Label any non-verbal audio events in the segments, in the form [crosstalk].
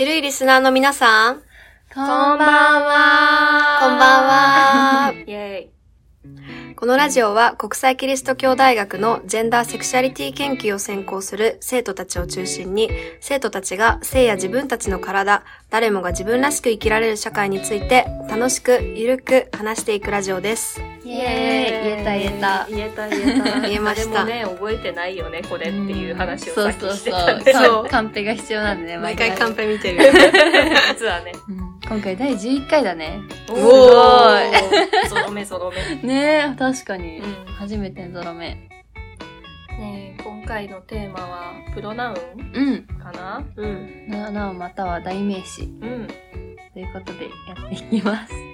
ちるいリスナーの皆さん、こんばんはこんばんは。[laughs] イェイ。このラジオは国際キリスト教大学のジェンダーセクシャリティ研究を専攻する生徒たちを中心に、生徒たちが性や自分たちの体、誰もが自分らしく生きられる社会について楽しく、ゆるく話していくラジオです。イエーイ。言えた言えた。言えた言えた。言えました。誰もね、覚えてないよね、これっていう話をそうさっきそうそうしてたんで。そうカンペが必要なんでね毎回カンペ見てる。[laughs] 実はね。うん。今回第11回だね。おー。ーゾロ目ゾロ目。ねえ確かに、うん。初めてのゾロ目ねえ今回のテーマは、プロナウンうんかな？うん。ななおまたは代名詞。うん。ということでやっていきます。[laughs]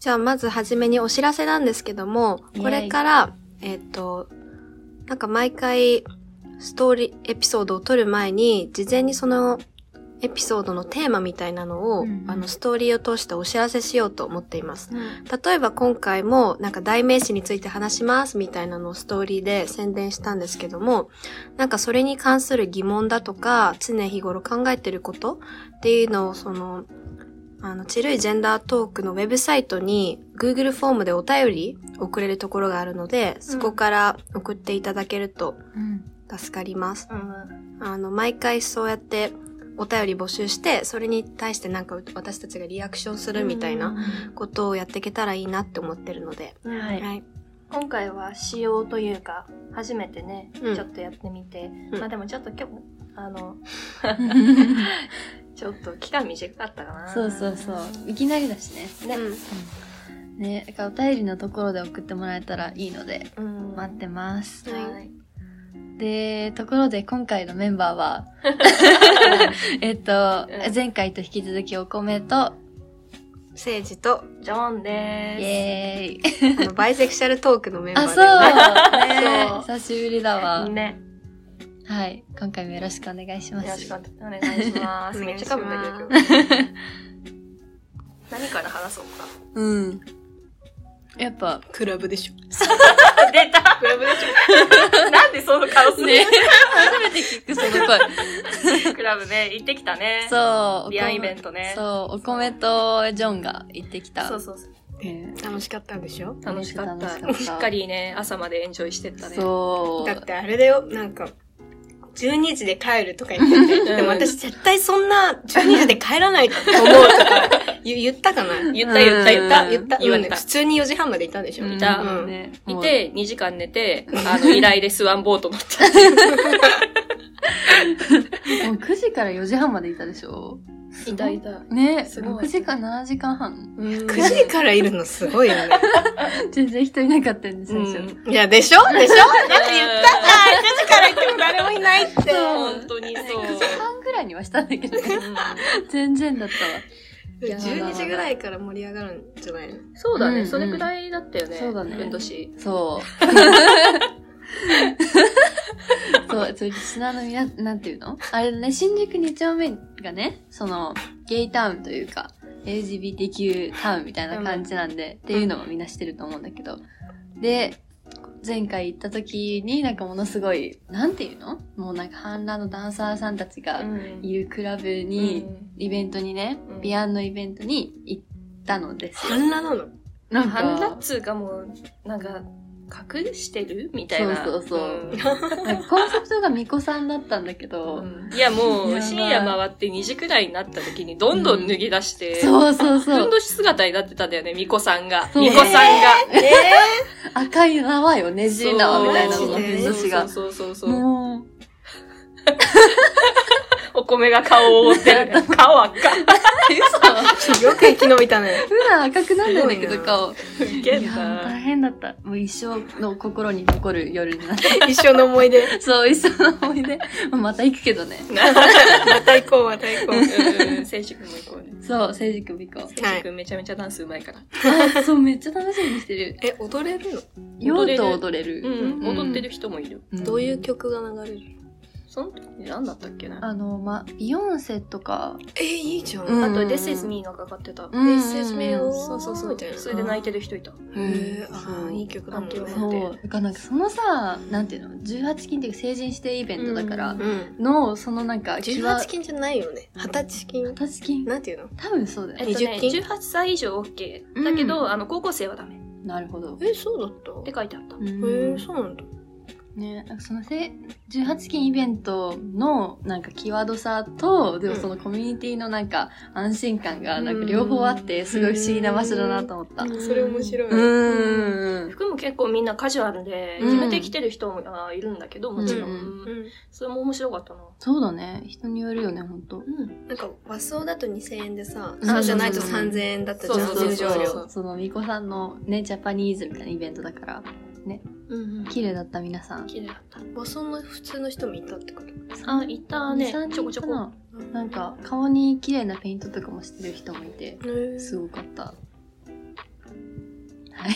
じゃあまずはじめにお知らせなんですけども、これから、えっ、と、なんか毎回ストーリー、エピソードを撮る前に、事前にそのエピソードのテーマみたいなのを、うんうん。あの、ストーリーを通してお知らせしようと思っています。例えば今回もなんか代名詞について話しますみたいなのをストーリーで宣伝したんですけども、なんかそれに関する疑問だとか、常日頃考えてることっていうのをその、あの、ちるいジェンダートークのウェブサイトに Google フォームでお便り送れるところがあるので、そこから送っていただけるとうん助かります。うん。あの、毎回そうやってお便り募集して、それに対してなんか私たちがリアクションするみたいなことをやっていけたらいいなって思ってるので。うんはいはい。今回は仕様というか、初めてね、うんちょっとやってみて、うんまあでもちょっと今日、あの、[laughs] ちょっと期間短かったかな。そうそうそういきなりだしねね。ねだからお便りのところで送ってもらえたらいいのでうん待ってますはい。でところで今回のメンバーは [laughs] えっとうん前回と引き続きお米とセイジと、ジョンイでエーイあの、バイセクシャルトークのメンバーあ、で、そうね。ね久しぶりだーわす。。ね。はい。今回もよろしくお願いします。よろしくお願いします。[laughs] めっちゃ。[laughs] 何から話そうか。うん。やっぱ、クラブでしょ。[laughs] 出たクラブでしょ [laughs] なんでその顔するね、初めて聞くその声。[laughs] クラブね、行ってきたね。そう。リアンイベントね。そう、お米とジョンが行ってきた。そうそうそう。ね楽しかったんでしょ？楽しかった。楽しかったしっかりね、朝までエンジョイしてったね。そう。だってあれだよ、なんか、12時で帰るとか言ってて、でも私絶対そんな12時で帰らないと思うとか言言ったかな？言った言った言った。言った言ったうん普。通に4時半までいたんでしょ？うんいたいて、2時間寝て、あの、依頼でスワンボート乗った。[laughs] もう9時から4時半までいたでしょ？いたいた。ね、すごい6時間7時間半。9時からいるのすごいよね。[laughs] 全然人いなかったんです、最初。うんいや、でしょ？でしょ？だって言ったじゃん [laughs] !9 時から行っても誰もいないって。本当にそう。9時半ぐらいにはしたんだけどね。うん全然だったわ。12時ぐらいから盛り上がるんじゃないの？そうだね、うんうんそれくらいだったよね。そうだねふんどし。そう。[laughs] そう、そう、リスナーのみな、なんていうの？あれだね、新宿2丁目がね、その、ゲイタウンというか、LGBTQ タウンみたいな感じなんで、っていうのもみんな知ってると思うんだけど。で、前回行った時になんかものすごい、なんていうの？もうなんか反乱のダンサーさんたちがいるクラブに、イベントにね、うん。ビアンのイベントに行ったのですよ。反乱なの？なんハンダかっ、つうかもう、なんか、隠してる？みたいな。そうそうそうコンセプトが巫女さんだったんだけど、いやもう、深夜回って2時くらいになった時にどんどん脱ぎ出して、そうそうそう。ふんどし姿になってたんだよね、巫女さんが。巫女さんが。え赤い縄よ、ねじ縄みたいなの、そうふんどしが。そうそうそうそう。もう、お米が顔を覆ってる。顔赤。ー、よく生き延びたね。普段赤くなんないんだけど、顔。いやー大な。変だった。もう一生の心に残る夜になって。一生の思い出。そう、一生の思い出。また行くけどね。[laughs] また行こう、また行こう。うん、選手君も行こうね。そう、聖司君行こう。選手君めちゃめちゃダンス上手いから。あ、そう、めっちゃ楽しみにしてる。え、踊れるの？酔うと踊れる。うん、うん踊ってる人もいる。うんどういう曲が流れる？その時何だったっけな。あの、ま、ビヨンセとか、えー、いいじゃん。うんあと、This is me がかかってた。うん This is me をそうそうそう。みたいな。それで泣いてる人いた。へえ、あそうーいい曲だもんね。泣けるそう。なんかそのさ、なんていうの、18禁っていうか成人指定イベントだから、うん。の、そのなんか、18金じゃないよね。20歳金。18禁なんていうの？多分そうだよね。えっとね、20金18歳以上 OK。だけど、あの、高校生はダメ。なるほど。え、そうだった？って書いてあった。うんへえ、そうなんだ。ね、なんかそのせ18禁イベントのなんか際どさと、でもそのコミュニティのなんか安心感がなんか両方あって、すごい不思議な場所だなと思った。うんそれ面白い。うん。服も結構みんなカジュアルで、うん決めてきてる人もあいるんだけど、もちろん。うん。それも面白かったな。そうだね。人によるよね、ほんと。うん。なんか和装だと2000円でさ、うんそうじゃないと3000円だったじゃん、そうそう入場そうそう料。その、みこさんのね、ジャパニーズみたいなイベントだから、うんうん。綺麗だった皆さん。綺麗だった。和装の普通の人もいたってこと？あ、いたね2 3。ちょこちょこ。かななんか、顔に綺麗なペイントとかもしてる人もいて、へすごかった。[laughs] はい。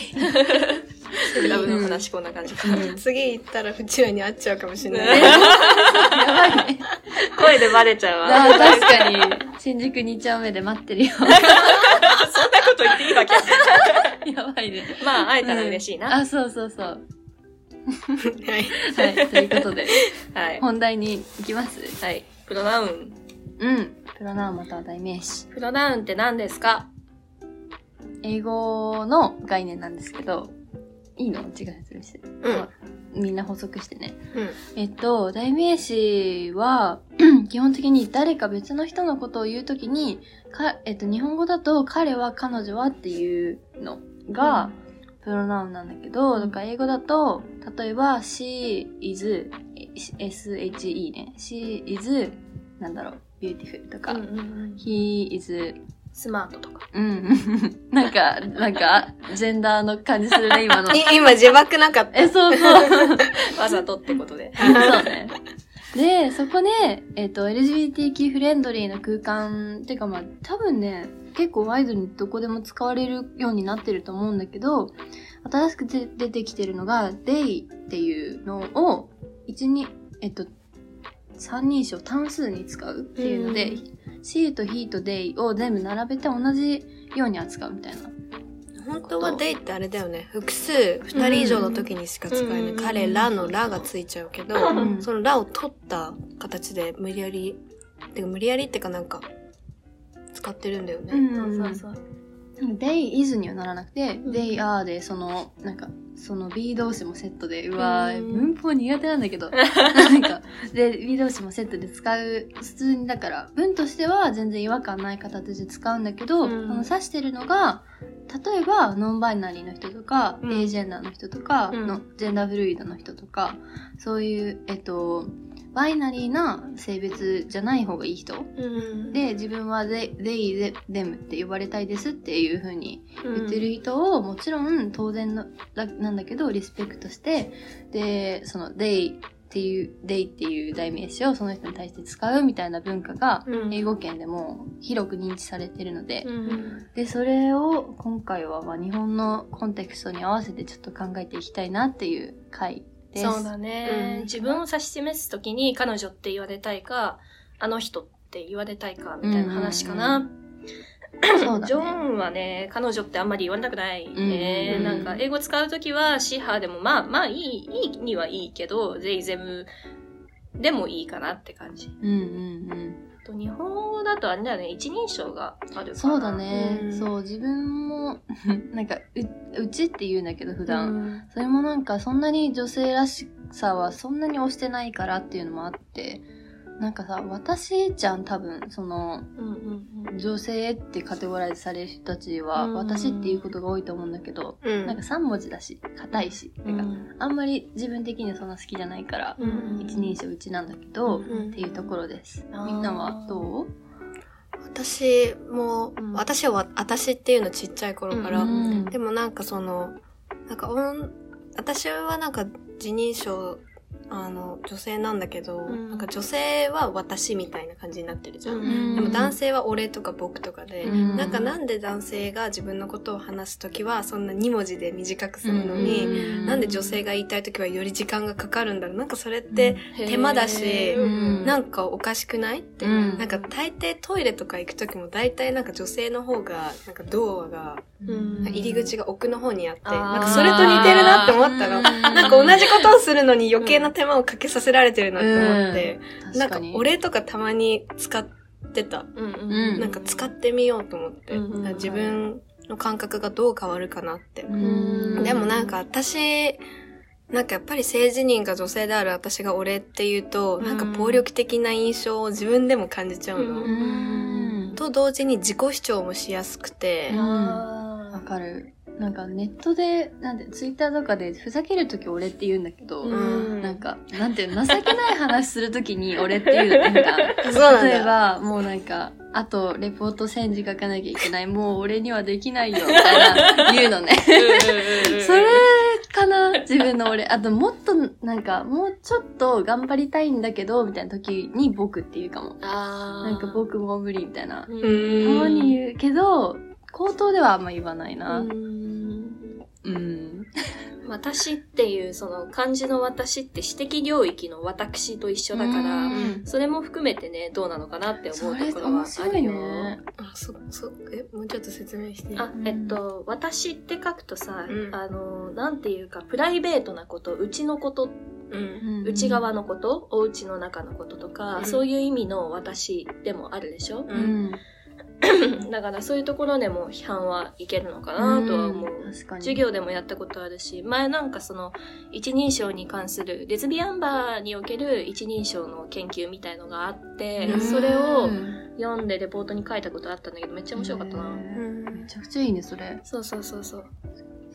クラブの話こんな感じか。次行ったらうちらに会っちゃうかもしれない。ね [laughs] やばいね。声でバレちゃうわ。あ確かに、新宿2丁目で待ってるよ。[laughs] [laughs] そんなこと言っていいわけ [laughs] やばいね。まあ、会えたら嬉しいな。あ、そうそうそう。[laughs] はい。はい、ということで、はい。本題に行きます。はい。プロナウン。うん。プロナウンまたは代名詞。プロナウンって何ですか？英語の概念なんですけど、いいの？違う説明して。うん。みんな補足してね。うん。えっと、代名詞は、[clears throat] 基本的に誰か別の人のことを言うときに、か、えっと、日本語だと、彼は、彼女はっていうのが、プロナウンなんだけど、だから英語だと、例えば、she is, she ね。she is, なんだろう、beautiful とか、うんうんうん。he is, スマートとか。うん。[laughs] なんか、なんか、ジェンダーの感じするね、[laughs] 今の。い今、自爆なかった。え、そうそう。[laughs] わざとってことで。そうね。で、そこで、えっ、と、LGBTQ フレンドリーな空間、っていうかまあ、多分ね、結構ワイドにどこでも使われるようになってると思うんだけど、新しくで出てきてるのが、they っていうのを、1に、えっと、三人称単数に使うっていうので、she と he と they を全部並べて同じように扱うみたいな。本当は they ってあれだよね。複数、二人以上の時にしか使えない。うん彼らのらがついちゃうけど、うんそのらを取った形で無理やり、てか無理やりってかなんか、使ってるんだよね。んそうそうそう。they is にはならなくて、ん they are で、その、なんか、その B 同士もセットで、うわー、うん。文法苦手なんだけど、[laughs] なんか、で、B 同士もセットで使う、普通に、だから、文としては全然違和感ない形で使うんだけど、うん。その指してるのが、例えば、ノンバイナリーの人とか、うん。エージェンダーの人とか、うん。のジェンダーフルイドの人とか、そういう、えっと、バイナリーな性別じゃない方がいい人？うん。で、自分は they, they, them って呼ばれたいですっていう風に言ってる人を、もちろん当然のだなんだけど、リスペクトして、で、その they っていう、they っていう代名詞をその人に対して使うみたいな文化が、うん。英語圏でも広く認知されてるので、うん。で、それを今回はまあ日本のコンテクストに合わせてちょっと考えていきたいなっていう回です。そうだね、うん自分を指し示すときに彼女って言われたいか、あの人って言われたいか、みたいな話かな。うんう [coughs] そうだジョね。ンはね、彼女ってあんまり言われたくないね。うんなんか、英語使うときは、シーハーでも、まあ、まあ、いい、いいにはいいけど、ゼイゼムでもいいかなって感じ。うんうんうん。あと日本語だとあれだよね、一人称があるから。そうだね。うんそう、自分も、[laughs] なんか、う、うちって言うんだけど、普う段。ん。それもなんか、そんなに女性らしさはそんなに押してないからっていうのもあって、なんかさ、私じゃん、多分、その、うんうん女性ってカテゴライズされる人たちは、うん。私っていうことが多いと思うんだけど、うん。なんか3文字だし、硬いし、うん。なん。か、あんまり自分的にはそんな好きじゃないから、うん一人称うちなんだけど、うんっていうところです。みんなはどう？私も、うん。私は私っていうのちっちゃい頃から、うんでもなんかその、なんか私はなんか自認称あの、女性なんだけど、うん。なんか女性は私みたいな感じになってるじゃん。うんでも男性は俺とか僕とかで、うん。なんかなんで男性が自分のことを話すときはそんな2文字で短くするのに、うんなんで女性が言いたいときはより時間がかかるんだろう。なんかそれって手間だし、うん。なんかおかしくないって、うん。なんか大抵トイレとか行くときも大体なんか女性の方が、なんかドアが、うん。入り口が奥の方にあって、なんかそれと似てるなって思ったの。うん。なんか同じことをするのに余計な手間をかけさせられてるなって思って、なん。か確かに俺とかたまに使ってた。うんうん。なんか使ってみようと思って、うんうんだから自分の感覚がどう変わるかなって。うん。でもなんか私、なんかやっぱり性自認が女性である私が俺っていうと、うん。なんか暴力的な印象を自分でも感じちゃうの。うん。と同時に自己主張もしやすくて、わあかる。なんかネットで、なんで、ツイッターとかでふざけるとき俺って言うんだけど、んなんか、なんていうの、情けない話するときに俺っていう、なんか、[laughs] 例えだ。ば、もうなんか、あと、レポート1000字書かなきゃいけない。もう俺にはできないよ、みたいな、言うのね。それかな自分の俺。あと、もっと、なんか、もうちょっと頑張りたいんだけど、みたいな時に僕って言うかも。なんか僕もう無理、みたいな。うたんまに言うけど、口頭ではあんま言わないな。うんうん。私っていうその漢字の私って私的領域の私と一緒だから、うんそれも含めてね、どうなのかなって思そうれところはあるよ。ね。あ、そ、そ、え、もうちょっと説明して。あ、えっと、私って書くとさ、うんあの、なんていうか、プライベートなこと、うちのこと、うん。内側のこと、お家の中のこととか、うんそういう意味の私でもあるでしょ、ううん。[laughs] だからそういうところでも批判はいけるのかなとは思う。ん確かに。授業でもやったことあるし、前なんかその一人称に関するレズビアンバーにおける一人称の研究みたいのがあってう、んそれを読んでレポートに書いたことあったんだけどめっちゃ面白かったな。うんめちゃくちゃいいね、それ。そうそうそうそう。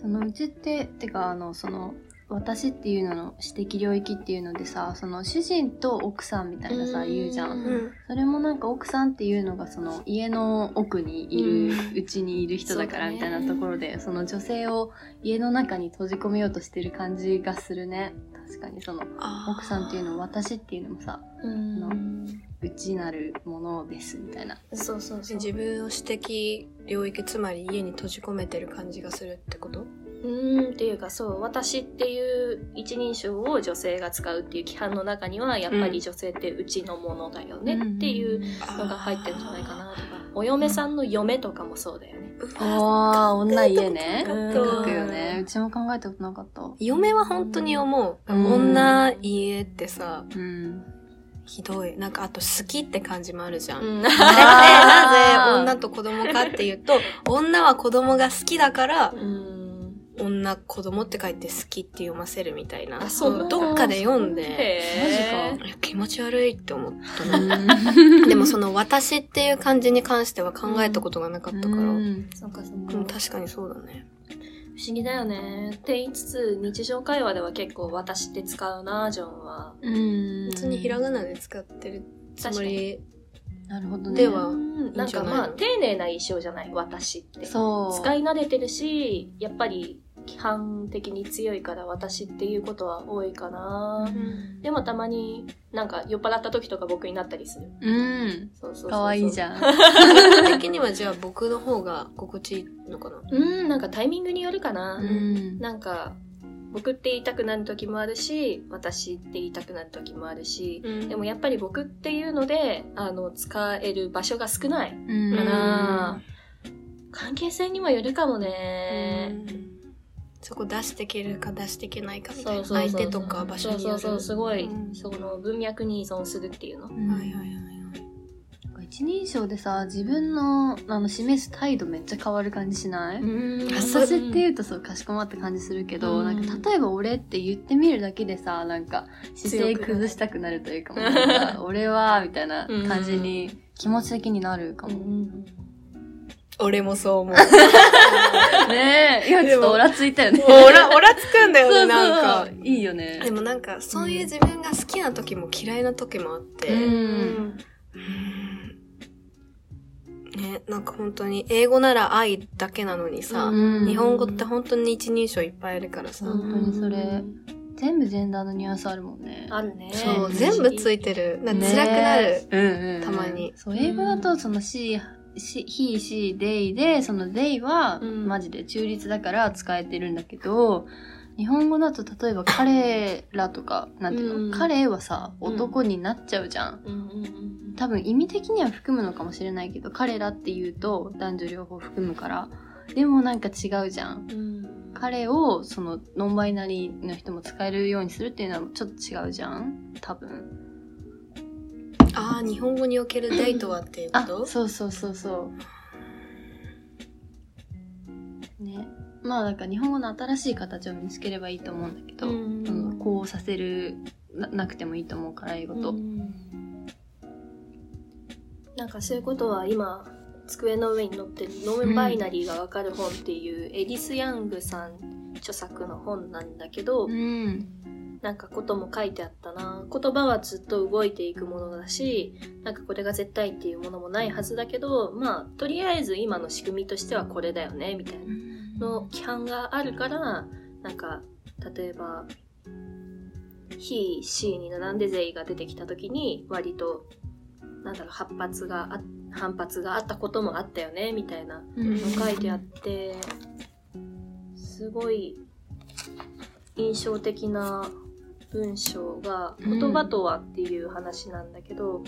そのうちって、てか、あの、その、私っていうのの私的領域っていうのでさ、その主人と奥さんみたいなさ、うん言うじゃ。うんん。それもなんか奥さんっていうのがその家の奥にいる、うちにいる人だからみたいなところで、その女性を家の中に閉じ込めようとしてる感じがするね。確かにその奥さんっていうの私っていうのもさ、うんうちなるものですみたいな。そうそうそう。自分を私的領域、つまり家に閉じ込めてる感じがするってこと？うーんっていうかそう私っていう一人称を女性が使うっていう規範の中にはやっぱり女性ってうちのものだよねっていうのが入ってるんじゃないかなとかお嫁さんの嫁とかもそうだよね。ああ、女家ね。うん書くよね。うちも考えたことなかった。嫁は本当に思う。うん女家ってさ、うん。ひどい。なんかあと好きって感じもあるじゃん。うん [laughs] なぜ女と子供かっていうと、女は子供が好きだから、うん女子供って書いて好きって読ませるみたいな。あそうどっかで読んで、へーいや気持ち悪いって思ったうな。ん [laughs] でもその私っていう漢字に関しては考えたことがなかったから。そうかそうか。確かにそうだね。不思議だよね。って言いつつ、日常会話では結構私って使うな、ジョンは。うん。普通にひらがなで使ってるつもり。なるほどね。ではうんなんかまあ、丁寧な印象じゃない、私って。そう。使い慣れてるし、やっぱり規範的に強いから私っていうことは多いかな。でもたまになんか酔っ払った時とか僕になったりする。うん。そうそうそうそう。かわいいじゃん。[laughs] 的にはじゃあ僕の方が心地いいのかな。うん、なんかタイミングによるかな。うん。なんか、僕って言いたくなる時もあるし、私って言いたくなる時もあるし、でもやっぱり僕っていうので、あの、使える場所が少ないうんから、関係性にもよるかもね。そこ出していけるか出していけないかみたいな。そうそうそう相手とか場所による。そうそうそう、すごい、うんその文脈に依存するっていうの。はいはいはい。一人称でさ、自分の、あの、示す態度めっちゃ変わる感じしない、うん私って言うとそう、かしこまった感じするけど、うんなんか、例えば俺って言ってみるだけでさ、なんか、姿勢崩したくなるというか、か [laughs] 俺は、みたいな感じに、気持ち的になるかも。俺もそう思う。[laughs] ねえ、今ちょっとオラついたよね。オラ、オラつくんだよね、[laughs] なんか。いいよね。でもなんか、そういう自分が好きな時も嫌いな時もあって。うんうんね、なんか本当に、英語なら愛だけなのにさ、うん日本語って本当に一人称いっぱいあるからさ、本当にそれ。全部ジェンダーのニュアンスあるもんね。あるね。そう、ね全部ついてる。な辛くなる。ねうんうんうんたまにそう、英語だとその she、she he, she, they で、その they はうんマジで中立だから使えてるんだけど、日本語だと例えば彼らとか、なんていうの、うん彼はさ、うん男になっちゃうじゃん。うん。多分意味的には含むのかもしれないけど、彼らって言うと男女両方含むから。でもなんか違うじゃん。うん彼をそのノンバイナリーの人も使えるようにするっていうのはちょっと違うじゃん多分。ああ、日本語におけるデートはっていうこあ、とそうそうそうそう。ね。まあなんか日本語の新しい形を見つければいいと思うんだけど、うんうんこうさせるななくてもいいと思うから英語と。うんなんかそういうことは今机の上に載ってる「ノンバイナリーがわかる本」っていうエディス・ヤングさん著作の本なんだけど、うん。なんかことも書いてあったな言葉はずっと動いていくものだしなんかこれが絶対っていうものもないはずだけどまあとりあえず今の仕組みとしてはこれだよねみたいなの規範があるからなんか例えば「he」「she」に並んで「they」が出てきた時に割となんだろう反発があ反発があったこともあったよねみたいなの書いてあってすごい印象的な文章が「言葉とは」っていう話なんだけど、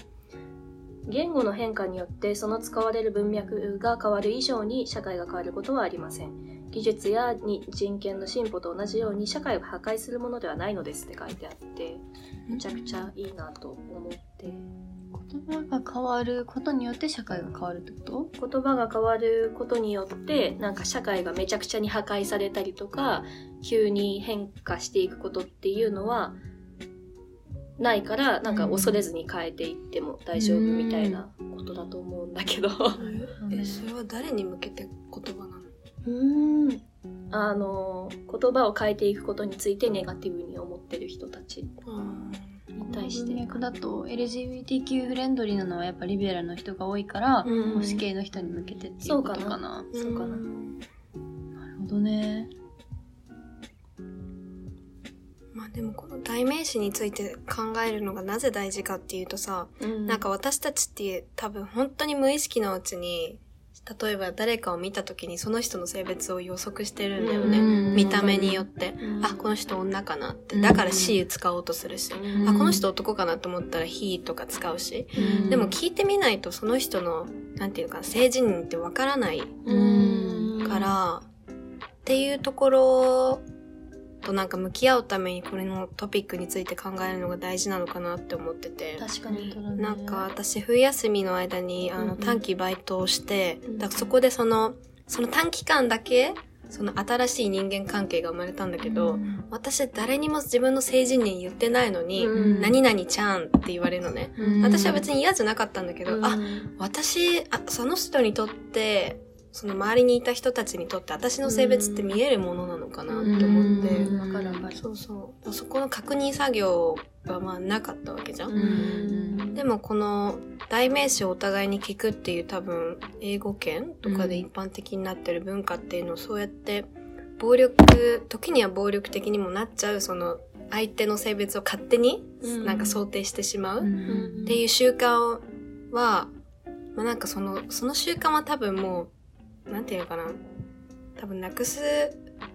言語の変化によってその使われる文脈が変わる以上に社会が変わることはありません。技術やに人権の進歩と同じように社会を破壊するものではないのですって書いてあってめちゃくちゃいいなと思って。言葉が変わることによって社会が変わるってこと？言葉が変わることによってなんか社会がめちゃくちゃに破壊されたりとか急に変化していくことっていうのはないからなんか恐れずに変えていっても大丈夫みたいなことだと思うんだけど。[laughs] え、それは誰に向けて言葉うん。あの言葉を変えていくことについてネガティブに思ってる人たち。に対して。文脈だと LGBTQ フレンドリーなのはやっぱリベラルの人が多いから、うん。保守系の人に向けてっていうことかな。そうかな。なるほどね。まあでもこの代名詞について考えるのがなぜ大事かっていうとさ、うん。なんか私たちって多分本当に無意識のうちに、例えば誰かを見た時にその人の性別を予測してるんだよね。うん見た目によって。うんあ、この人女かなって。うんだから she 使おうとするし。うんあ、この人男かなと思ったら he とか使うし。でも聞いてみないとその人の、なんていうか、性自認ってわからないうんから、っていうところとなんか向き合うためにこれのトピックについて考えるのが大事なのかなって思ってて。確かになんか私冬休みの間にあうんうん。の短期バイトをして、うんだからそこでその、その短期間だけ、その新しい人間関係が生まれたんだけど、私誰にも自分の性自認言ってないのに、うん何々ちゃんって言われるのね。私は別に嫌じゃなかったんだけど、あ、私あ、その人にとって、その周りにいた人たちにとって私の性別って見えるものなのかなって思って、うん。わかるわかるそう。そう。そこの確認作業がまあなかったわけじゃん。うん。でもこの代名詞をお互いに聞くっていう多分英語圏とかで一般的になってる文化っていうのをそうやって暴力、時には暴力的にもなっちゃうその相手の性別を勝手にうん。なんか想定してしまうっうん。ていう習慣は、まあなんかその、その習慣は多分もう、なんていうのかな。多分なくす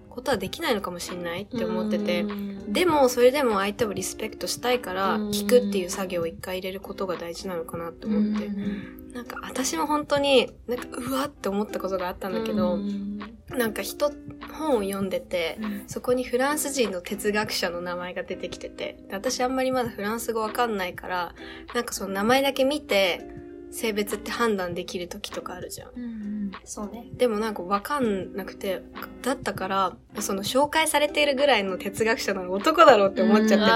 ことはできないのかもしれないって思ってて。でも、それでも相手をリスペクトしたいから、うん聞くっていう作業を一回入れることが大事なのかなって思って。なんか、私も本当に、なんか、うわって思ったことがあったんだけど、なんか人、本を読んでて、そこにフランス人の哲学者の名前が出てきてて、で私あんまりまだフランス語わかんないから、なんかその名前だけ見て、性別って判断できる時とかあるじゃん。そうね。でもなんかわかんなくて、だったから、その紹介されているぐらいの哲学者なの男だろうって思っちゃってて、でも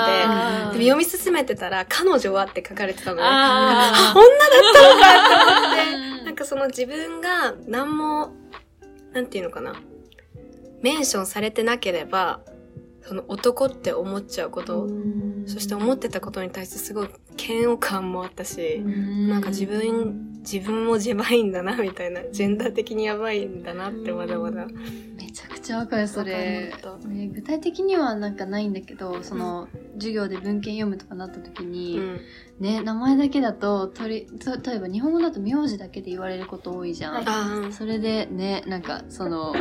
読み進めてたら、彼女はって書かれてたのね。ああ、女だったのかって。思って、なんかその自分が何も、なんていうのかな、メンションされてなければ、その男って思っちゃうこと、そして思ってたことに対してすごい嫌悪感もあったし、なんか自分、自分もやばいんだな、みたいな。ジェンダー的にやばいんだなって、まだまだ。めちゃくちちゃわかる、それ具体的にはなんかないんだけど、その、授業で文献読むとかなった時に、うんね、名前だけだと、とり、と例えば日本語だと名字だけで言われること多いじゃん。それでね、なんか、その、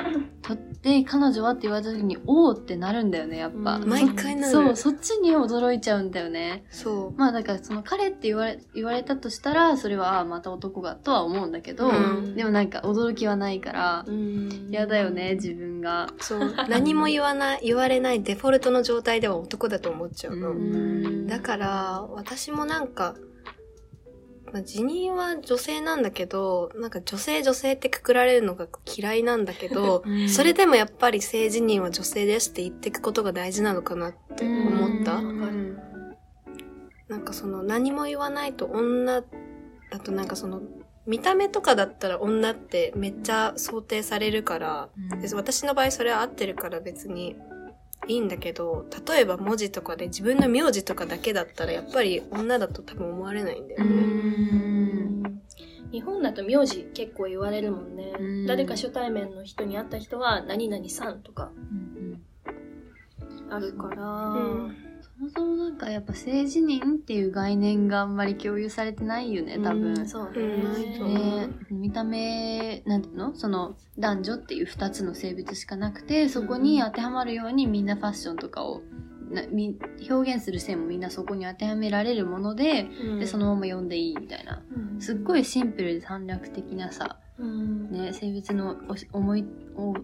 とって、彼女はって言われた時に、おーってなるんだよね、やっぱ。うん。毎回なる。そう、そっちに驚いちゃうんだよね。そまあだからその彼って言われ、言われたとしたら、それは、あまた男がとは思うんだけど、うん。でもなんか驚きはないから、うん。嫌だよね、自分が。うそう。何も言わない [laughs] 言われないデフォルトの状態では男だと思っちゃうの、うん。だから私もなんか、まあ、辞任は女性なんだけどなんか女性女性ってくくられるのが嫌いなんだけど [laughs] うん。それでもやっぱり性自認は女性ですって言っていくことが大事なのかなって思った。うん。なんかその何も言わないと女だとなんかその見た目とかだったら女ってめっちゃ想定されるから、で私の場合それは合ってるから別にいいんだけど、例えば文字とかで自分の名字とかだけだったらやっぱり女だと多分思われないんだようね。ん。日本だと名字結構言われるもんね、うん。誰か初対面の人に会った人は何々さんとかうん。あるから、うんそもそもなんかやっぱ性自認っていう概念があんまり共有されてないよね、多分。うんそうね、見た目、なんていうのその男女っていう二つの性別しかなくて、そこに当てはまるようにみんなファッションとかをなみ表現する線もみんなそこに当てはめられるもので、うん。で、そのまま読んでいいみたいな。うん。すっごいシンプルで短絡的なさ、うん。ね、性別の思いを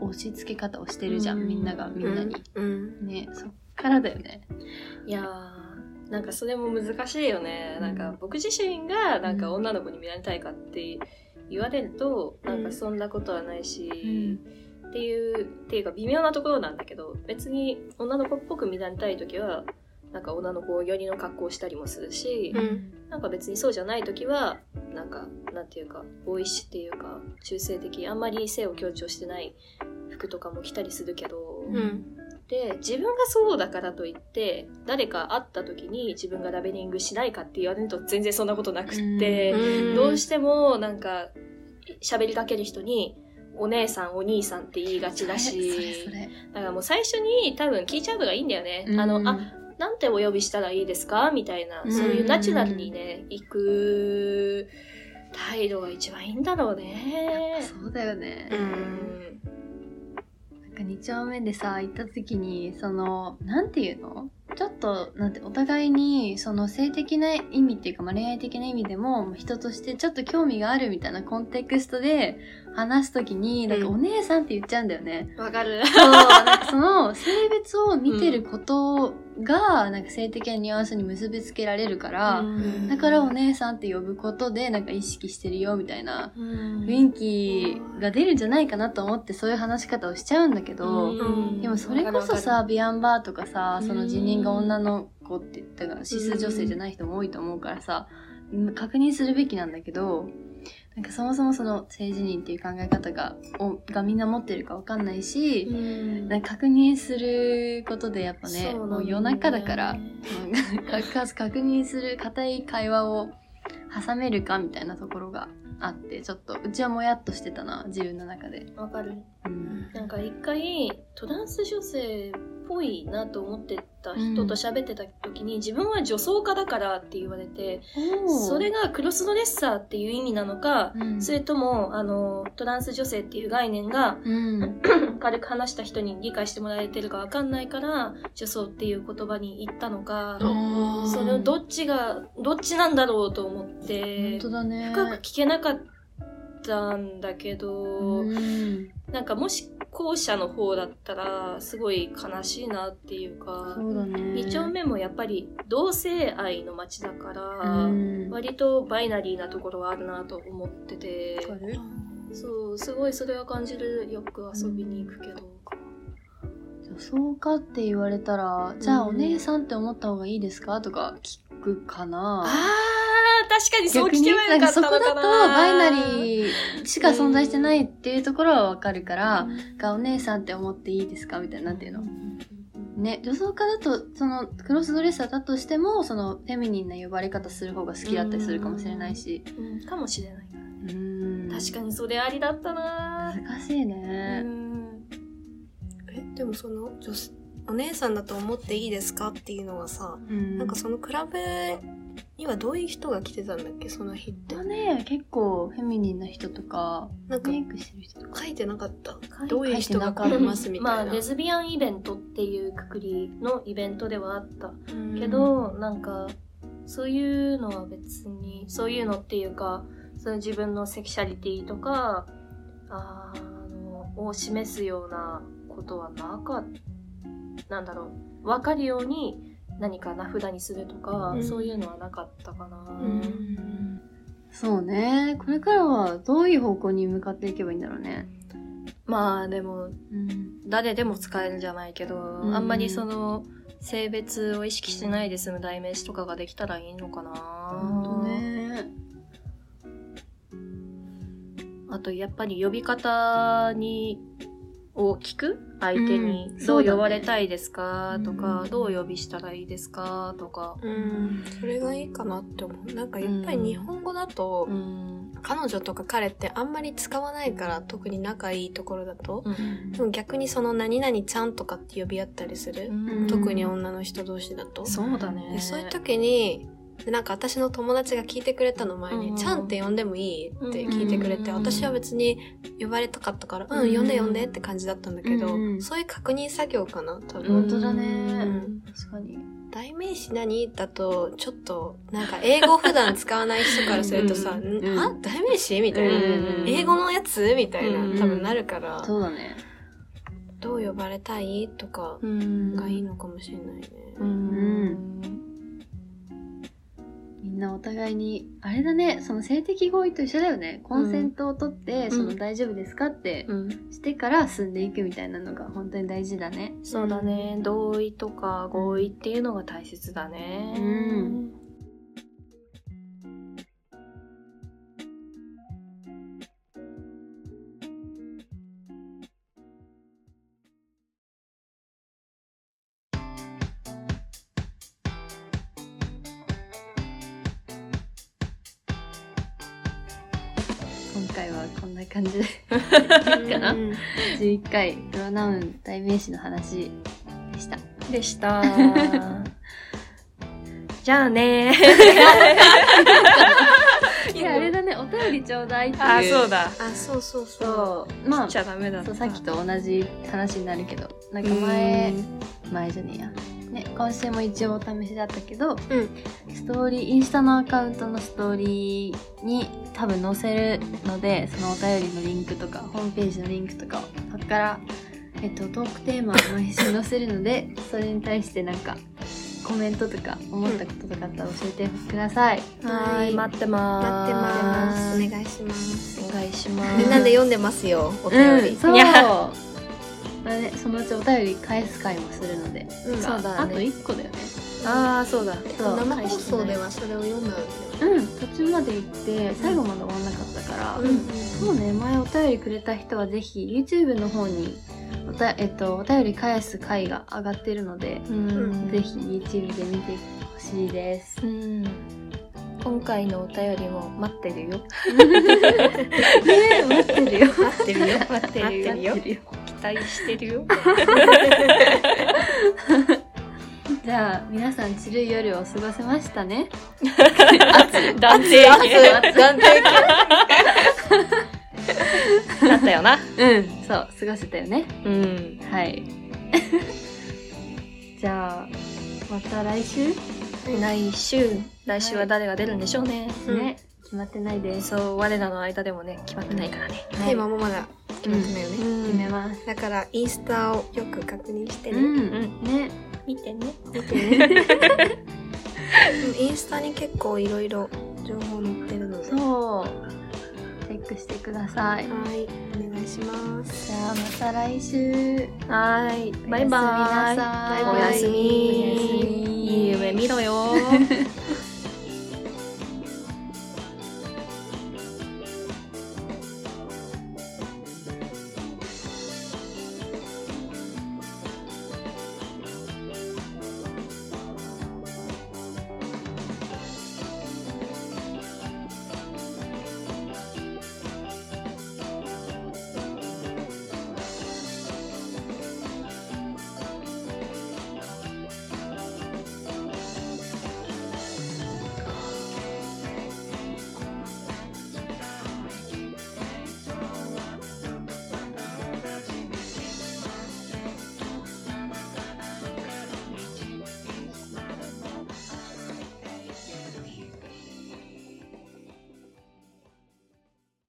押し付け方をしてるじゃん、うん。みんながみんなに。うん。ね、そっからだよね。いやーなんかそれも難しいよね、なんか僕自身がなんか女の子に見られたいかって言われると、なんかそんなことはないし、っていうっていうか微妙なところなんだけど別に女の子っぽく見られたい時はなんか女の子寄りの格好をしたりもするし、うん。なんか別にそうじゃない時はなんかなんていうかボーイッシュっていうか中性的あんまり性を強調してない服とかも着たりするけど、うん。で自分がそうだからといって誰か会った時に自分がラベリングしないかって言われると全然そんなことなくって、うんどうしてもなんか喋りかける人にお姉さんお兄さんって言いがちだし。[laughs] だからもう最初に多分聞いちゃうのがいいんだよね。あの、うんあ、なんてお呼びしたらいいですかみたいな、うんそういうナチュラルにね、行く態度が一番いいんだろうね。そうだよね。う。うん2丁目でさ、行った時に、その、なんて言うの？ちょっと、なんて、お互いに、その性的な意味っていうか、まあ、恋愛的な意味でも、人としてちょっと興味があるみたいなコンテクストで話す時に、なんかうんお姉さんって言っちゃうんだよね。わかる。そう、なんかその性別を見てることが、なんか性的なニュアンスに結びつけられるから、うん。だからお姉さんって呼ぶことで、なんか意識してるよみたいなうん。雰囲気が出るんじゃないかなと思ってそういう話し方をしちゃうんだけど、うん。でもそれこそさ、ビアンバーとかさ、その辞任が女の子って言ったから、シス女性じゃない人も多いと思うからさ、確認するべきなんだけど、なんかそもそもその性自認っていう考え方が、をがみんな持ってるかわかんないし、うんなんか確認することでやっぱね、ねもう夜中だから、確認する固い会話を挟めるかみたいなところがあって、ちょっと、うちはもやっとしてたな、自分の中で。わかる。うん。なんか一回トランス女性っぽいなと思ってた人と喋ってた時に、自分は女装家だからって言われて、それがクロスドレッサーっていう意味なのか、うん、それともあのトランス女性っていう概念がうん。[clears throat] 軽く話した人に理解してもらえてるかわかんないから女装っていう言葉に言ったのか、うんそのどっちがどっちなんだろうと思って。深く聞けなかったんだけど、うん。なんかもし後者の方だったらすごい悲しいなっていうかそうだね。2丁目もやっぱり同性愛の街だから、うん。割とバイナリーなところはあるなと思っててそうすごいそれは感じるよく遊びに行くけど、女装かって言われたら、じゃあうんお姉さんって思った方がいいですか？とか聞くかな。あー確かにそう聞けばなんかそよかったのかなこだとバイナリーしか存在してないっていうところはわかるから、がお姉さんって思っていいですか？みたいな、なんていうの？ね、女装家だと、その、クロスドレッサーだとしても、その、フェミニンな呼ばれ方する方が好きだったりするかもしれないし。うんかもしれないうん。確かにそれありだったな難しいうね。んでもその女子お姉さんだと思っていいですかっていうのはさ、うん。なんかそのクラブにはどういう人が来てたんだっけその日って。まあね、結構フェミニンな人とか、なんかメイクしてる人とか。書い。てなかったどうい。う人が来れますみまあ、たい。な、レズビアンイベントってい。うくくりのイベントではあったうんけど、なんかそうい。うのは別にそうい。うのってい。うかその自分のセクシャリティとかあのを示すようなことはなかったなんだろう分かるように何か名札にするとか、うんそういうのはなかったかな、うんそうね。これからはどういう方向に向かっていけばいいんだろうね。まあでもうん。誰でも使えるんじゃないけど、うんあんまりその性別を意識しないで済む代名詞とかができたらいいのかなとね。あとやっぱり呼び方にを聞く相手に、うんどそう呼ばれたいですか、とか、うんどう呼びしたらいいですか？とか、うん。それがいいかなって思う。なんかやっぱり日本語だと、うん。彼女とか彼ってあんまり使わないから特に仲いいところだと、うん。でも逆にその何々ちゃんとかって呼び合ったりする、うん。特に女の人同士だと、そうだね。でそういう時にでなんか私の友達が聞いてくれたの前に、うんちゃんって呼んでもいいって聞いてくれて、うん私は別に呼ばれたかったから、う、うんん。呼んで呼んでって感じだったんだけど、うんそういう確認作業かな、多分。本当だうねん。確かに。代名詞何？だと、ちょっと、なんか英語普段使わない人からするとさ、あ代名詞？みたいな、うん英語のやつ？みたいな、うん多分なるから、そうだね。どう呼ばれたい？とかうんがいいのかもしれないね。うんなお互いに、あれだね、その性的合意と一緒だよね。コンセントを取って、ん。その大丈夫ですかってうん。してから進んでいくみたいなのが本当に大事だね。そうだね。同意とか合意っていうのが大切だね。うんかな？うん11回プロナウン代名詞の話でした。でした [laughs] じゃあね [laughs] いや、あれだね、お便りちょうだいっていう。あそうだあ、そうそうそう。そう。まあ、ちゃダメだったそうさっきと同じ話になるけど、なんか前、前じゃねえや。ね、今週も一応お試しだったけど、うんストーリー、インスタのアカウントのストーリーに多分載せるので、そのお便りのリンクとか、ホームページのリンクとかを、そこから、えっと、トークテーマを毎週載せるので、[laughs] それに対してなんか、コメントとか、思ったこととかあったら教えてください。はい待ってまーす待ってます。お願いします。お願いしますみんなで読んでますよ、お便り。うん、そう。[laughs] あね、そのうちお便り返す回もするので。うん。そうだね。あと1個だよね。ああそうだ。そう生放送ではそれを読んだんだよ。うん、途中まで行って、最後まで終わんなかったから、うんそうね、前お便りくれた人はぜひ YouTube の方におた、えっと、お便り返す回が上がってるので、うん。ぜひ YouTube で見てほしいです。うん。今回のお便りも待ってるよ。[laughs] ね [laughs] 待ってるよ。待ってるよ。待ってるよ待してるよ。[laughs] じゃあ、皆さん、散る夜を過ごせましたね。断定断定だったよな。うん、そう、過ごせたよね。うん。はい。[laughs] じゃあ、また来週、来週。来週は誰が出るんでしょうね、うんね、決まってないです。そう我らの間でもね決まってないからね、テーマもまだ決まってないよね。決めます。だから、インスタをよく確認してね。うん、うんね。見てね見てね。[laughs] インスタに結構いろいろ情報載ってるので。そう。チェックしてください。はい、お願いします。じゃあ、また来週。はーいバイバおやすみなイさいおやすみおやすみいい夢見ろよ [laughs]